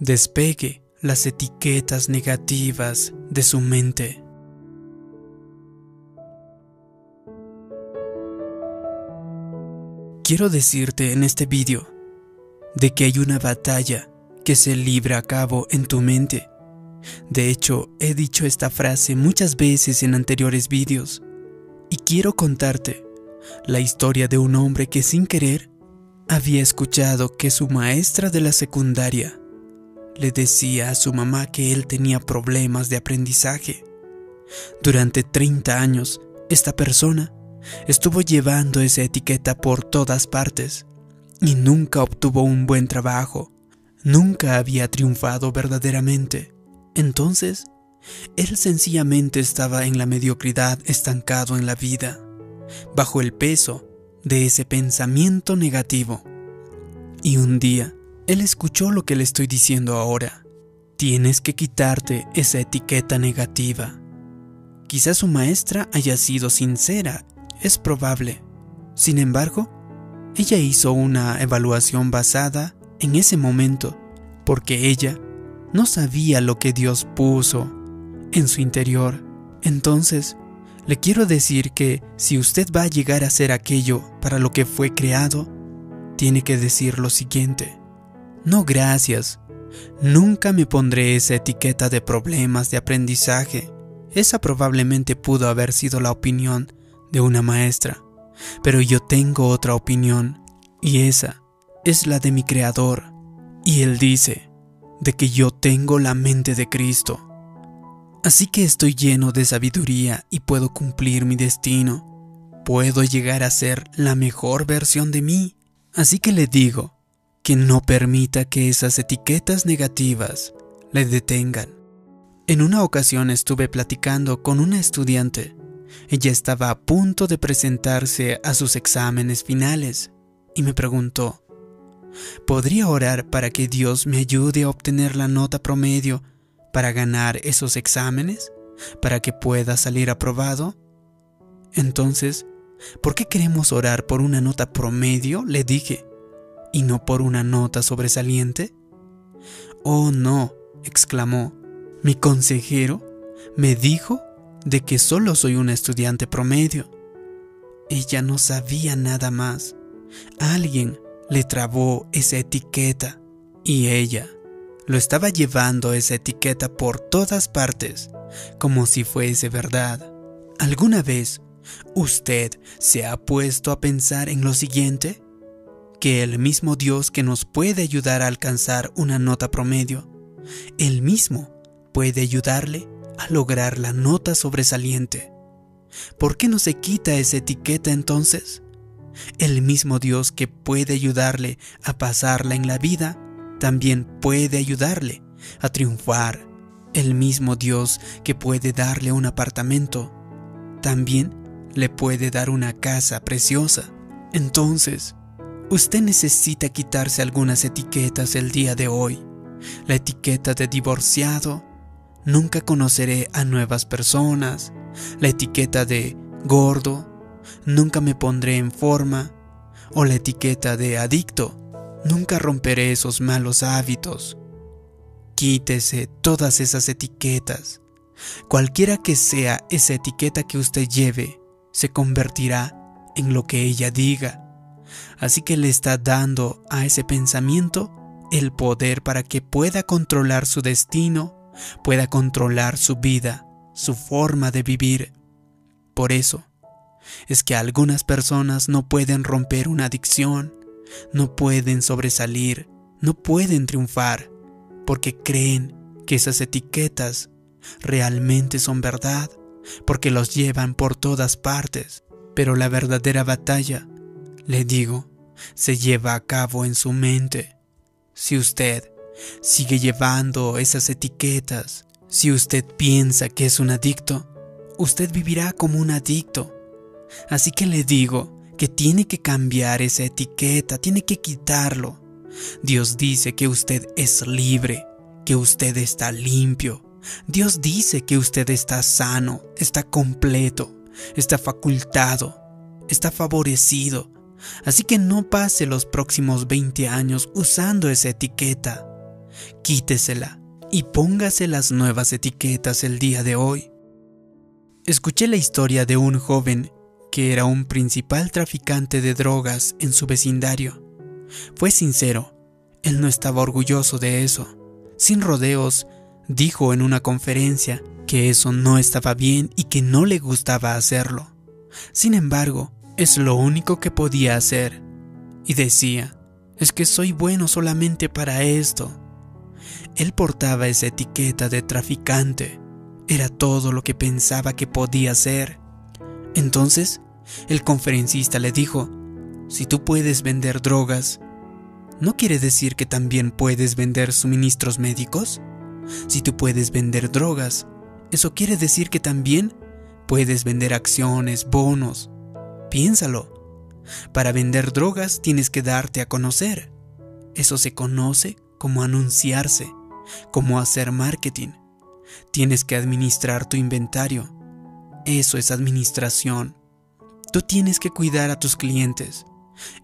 Despegue las etiquetas negativas de su mente. Quiero decirte en este vídeo de que hay una batalla que se libra a cabo en tu mente. De hecho, he dicho esta frase muchas veces en anteriores vídeos y quiero contarte la historia de un hombre que sin querer había escuchado que su maestra de la secundaria le decía a su mamá que él tenía problemas de aprendizaje. Durante 30 años, esta persona estuvo llevando esa etiqueta por todas partes y nunca obtuvo un buen trabajo, nunca había triunfado verdaderamente. Entonces, él sencillamente estaba en la mediocridad estancado en la vida, bajo el peso de ese pensamiento negativo. Y un día, él escuchó lo que le estoy diciendo ahora. Tienes que quitarte esa etiqueta negativa. Quizás su maestra haya sido sincera, es probable. Sin embargo, ella hizo una evaluación basada en ese momento, porque ella no sabía lo que Dios puso en su interior. Entonces, le quiero decir que si usted va a llegar a ser aquello para lo que fue creado, tiene que decir lo siguiente. No gracias. Nunca me pondré esa etiqueta de problemas de aprendizaje. Esa probablemente pudo haber sido la opinión de una maestra, pero yo tengo otra opinión, y esa es la de mi Creador. Y Él dice de que yo tengo la mente de Cristo. Así que estoy lleno de sabiduría y puedo cumplir mi destino. Puedo llegar a ser la mejor versión de mí. Así que le digo, que no permita que esas etiquetas negativas le detengan. En una ocasión estuve platicando con una estudiante. Ella estaba a punto de presentarse a sus exámenes finales y me preguntó, ¿podría orar para que Dios me ayude a obtener la nota promedio para ganar esos exámenes? ¿Para que pueda salir aprobado? Entonces, ¿por qué queremos orar por una nota promedio? Le dije y no por una nota sobresaliente? Oh, no, exclamó. Mi consejero me dijo de que solo soy un estudiante promedio. Ella no sabía nada más. Alguien le trabó esa etiqueta y ella lo estaba llevando esa etiqueta por todas partes, como si fuese verdad. ¿Alguna vez usted se ha puesto a pensar en lo siguiente? Que el mismo Dios que nos puede ayudar a alcanzar una nota promedio, el mismo puede ayudarle a lograr la nota sobresaliente. ¿Por qué no se quita esa etiqueta entonces? El mismo Dios que puede ayudarle a pasarla en la vida, también puede ayudarle a triunfar. El mismo Dios que puede darle un apartamento, también le puede dar una casa preciosa. Entonces, Usted necesita quitarse algunas etiquetas el día de hoy. La etiqueta de divorciado, nunca conoceré a nuevas personas. La etiqueta de gordo, nunca me pondré en forma. O la etiqueta de adicto, nunca romperé esos malos hábitos. Quítese todas esas etiquetas. Cualquiera que sea esa etiqueta que usted lleve, se convertirá en lo que ella diga. Así que le está dando a ese pensamiento el poder para que pueda controlar su destino, pueda controlar su vida, su forma de vivir. Por eso es que algunas personas no pueden romper una adicción, no pueden sobresalir, no pueden triunfar, porque creen que esas etiquetas realmente son verdad, porque los llevan por todas partes. Pero la verdadera batalla le digo, se lleva a cabo en su mente. Si usted sigue llevando esas etiquetas, si usted piensa que es un adicto, usted vivirá como un adicto. Así que le digo que tiene que cambiar esa etiqueta, tiene que quitarlo. Dios dice que usted es libre, que usted está limpio. Dios dice que usted está sano, está completo, está facultado, está favorecido, Así que no pase los próximos 20 años usando esa etiqueta. Quítesela y póngase las nuevas etiquetas el día de hoy. Escuché la historia de un joven que era un principal traficante de drogas en su vecindario. Fue sincero, él no estaba orgulloso de eso. Sin rodeos, dijo en una conferencia que eso no estaba bien y que no le gustaba hacerlo. Sin embargo, es lo único que podía hacer. Y decía, es que soy bueno solamente para esto. Él portaba esa etiqueta de traficante. Era todo lo que pensaba que podía ser. Entonces, el conferencista le dijo, si tú puedes vender drogas, ¿no quiere decir que también puedes vender suministros médicos? Si tú puedes vender drogas, eso quiere decir que también puedes vender acciones, bonos. Piénsalo. Para vender drogas tienes que darte a conocer. Eso se conoce como anunciarse, como hacer marketing. Tienes que administrar tu inventario. Eso es administración. Tú tienes que cuidar a tus clientes.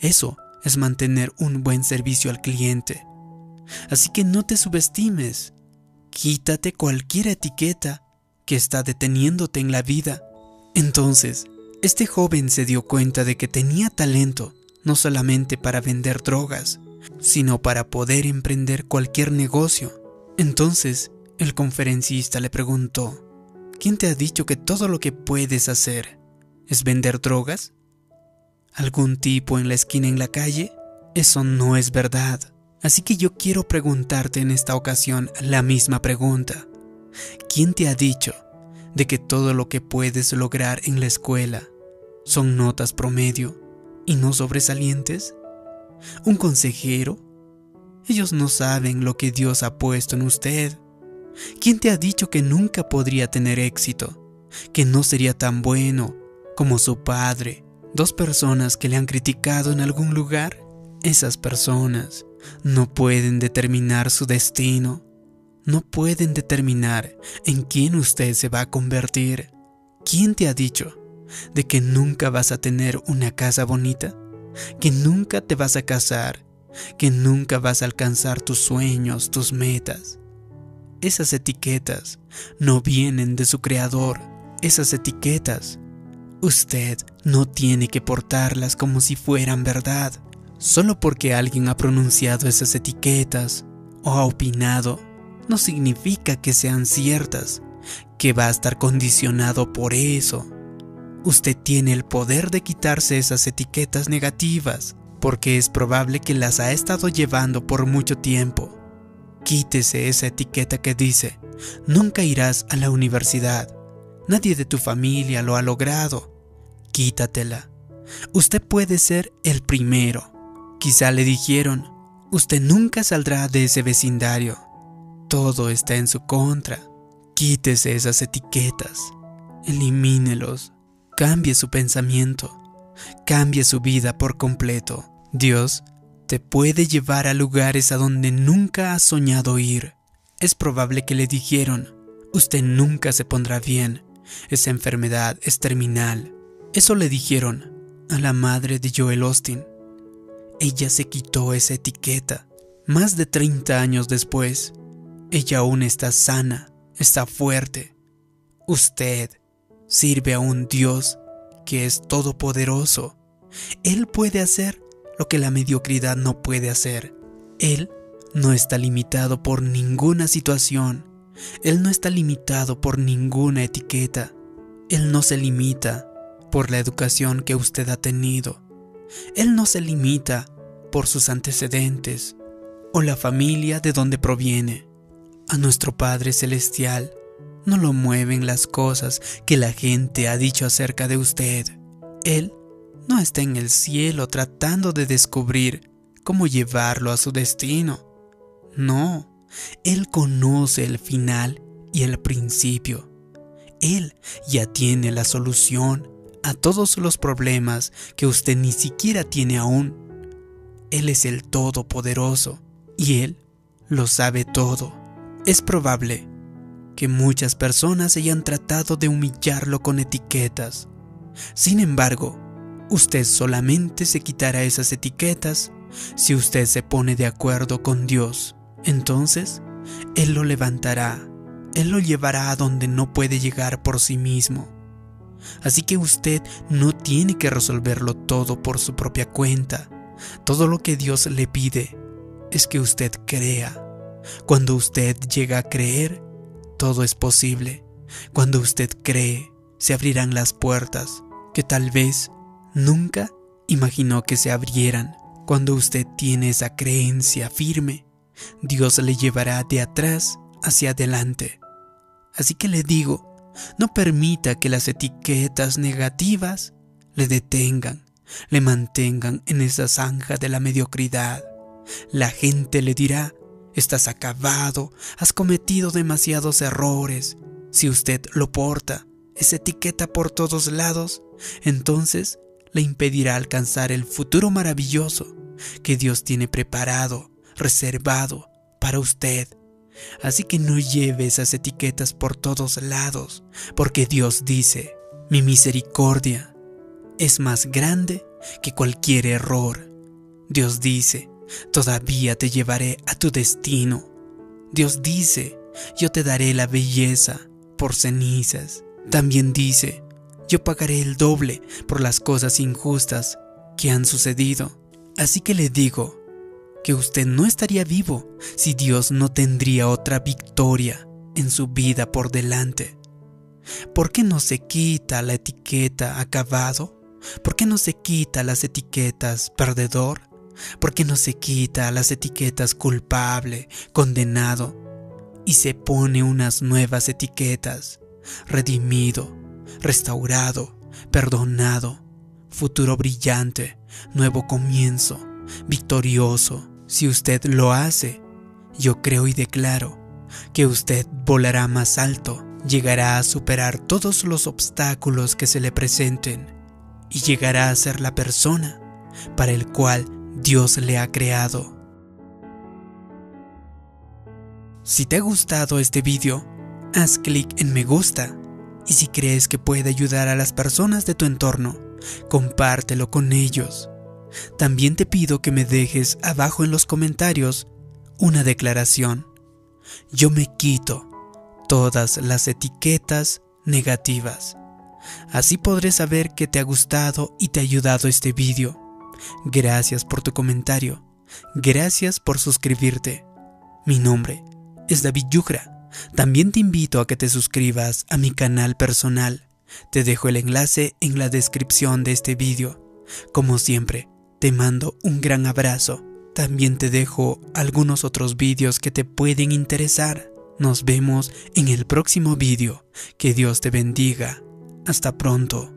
Eso es mantener un buen servicio al cliente. Así que no te subestimes. Quítate cualquier etiqueta que está deteniéndote en la vida. Entonces, este joven se dio cuenta de que tenía talento no solamente para vender drogas, sino para poder emprender cualquier negocio. Entonces, el conferencista le preguntó, ¿quién te ha dicho que todo lo que puedes hacer es vender drogas? ¿Algún tipo en la esquina en la calle? Eso no es verdad. Así que yo quiero preguntarte en esta ocasión la misma pregunta. ¿Quién te ha dicho de que todo lo que puedes lograr en la escuela son notas promedio y no sobresalientes? ¿Un consejero? Ellos no saben lo que Dios ha puesto en usted. ¿Quién te ha dicho que nunca podría tener éxito? Que no sería tan bueno como su padre. Dos personas que le han criticado en algún lugar. Esas personas no pueden determinar su destino. No pueden determinar en quién usted se va a convertir. ¿Quién te ha dicho de que nunca vas a tener una casa bonita? ¿Que nunca te vas a casar? ¿Que nunca vas a alcanzar tus sueños, tus metas? Esas etiquetas no vienen de su creador. Esas etiquetas Usted no tiene que portarlas como si fueran verdad, solo porque alguien ha pronunciado esas etiquetas o ha opinado, no significa que sean ciertas, que va a estar condicionado por eso. Usted tiene el poder de quitarse esas etiquetas negativas, porque es probable que las ha estado llevando por mucho tiempo. Quítese esa etiqueta que dice, nunca irás a la universidad, Nadie de tu familia lo ha logrado. Quítatela. Usted puede ser el primero. Quizá le dijeron, usted nunca saldrá de ese vecindario. Todo está en su contra. Quítese esas etiquetas. Elimínelos. Cambie su pensamiento. Cambie su vida por completo. Dios te puede llevar a lugares a donde nunca has soñado ir. Es probable que le dijeron, usted nunca se pondrá bien, esa enfermedad es terminal. Eso le dijeron a la madre de Joel Austin. Ella se quitó esa etiqueta. Más de 30 años después, ella aún está sana, está fuerte. Usted sirve a un Dios que es todopoderoso. Él puede hacer lo que la mediocridad no puede hacer. Él no está limitado por ninguna situación él no está limitado por ninguna etiqueta. Él no se limita por la educación que usted ha tenido. Él no se limita por sus antecedentes o la familia de donde proviene. A nuestro Padre Celestial no lo mueven las cosas que la gente ha dicho acerca de usted. Él no está en el cielo tratando de descubrir cómo llevarlo a su destino. No, él conoce el final y el principio. Él ya tiene la solución a todos los problemas que usted ni siquiera tiene aún. Él es el Todopoderoso y Él lo sabe todo. Es probable que muchas personas hayan tratado de humillarlo con etiquetas. Sin embargo, usted solamente se quitará esas etiquetas si usted se pone de acuerdo con Dios entonces Él lo levantará, Él lo llevará a donde no puede llegar por sí mismo. Así que usted no tiene que resolverlo todo por su propia cuenta. Todo lo que Dios le pide es que usted crea. Cuando usted llega a creer, todo es posible. Cuando usted cree, se abrirán las puertas que tal vez nunca imaginó que se abrieran. Cuando usted tiene esa creencia firme, Dios le llevará de atrás hacia adelante. Así que le digo, no permita que las etiquetas negativas le detengan, le mantengan en esa zanja de la mediocridad. La gente le dirá, estás acabado, has cometido demasiados errores. Si usted lo porta, esa etiqueta por todos lados, entonces le impedirá alcanzar el futuro maravilloso que Dios tiene preparado, reservado para usted. Así que no lleve esas etiquetas por todos lados, porque Dios dice, mi misericordia es más grande que cualquier error. Dios dice, todavía te llevaré a tu destino. Dios dice, yo te daré la belleza por cenizas. También dice, yo pagaré el doble por las cosas injustas que han sucedido. Así que le digo que usted no estaría vivo si Dios no tendría otra victoria en su vida por delante. ¿Por qué no se quita la etiqueta acabado? ¿Por qué no se quita las etiquetas perdedor? ¿Por qué no se quita las etiquetas culpable, condenado? Y se pone unas nuevas etiquetas, redimido, restaurado, perdonado, futuro brillante, nuevo comienzo, victorioso. Si usted lo hace, yo creo y declaro que usted volará más alto, llegará a superar todos los obstáculos que se le presenten y llegará a ser la persona para el cual Dios le ha creado. Si te ha gustado este vídeo, haz clic en me gusta y si crees que puede ayudar a las personas de tu entorno, compártelo con ellos. También te pido que me dejes abajo en los comentarios una declaración. Yo me quito todas las etiquetas negativas. Así podré saber que te ha gustado y te ha ayudado este vídeo. Gracias por tu comentario. Gracias por suscribirte. Mi nombre es David Yugra. También te invito a que te suscribas a mi canal personal. Te dejo el enlace en la descripción de este vídeo. Como siempre, te mando un gran abrazo. También te dejo algunos otros vídeos que te pueden interesar. Nos vemos en el próximo vídeo. Que Dios te bendiga. Hasta pronto.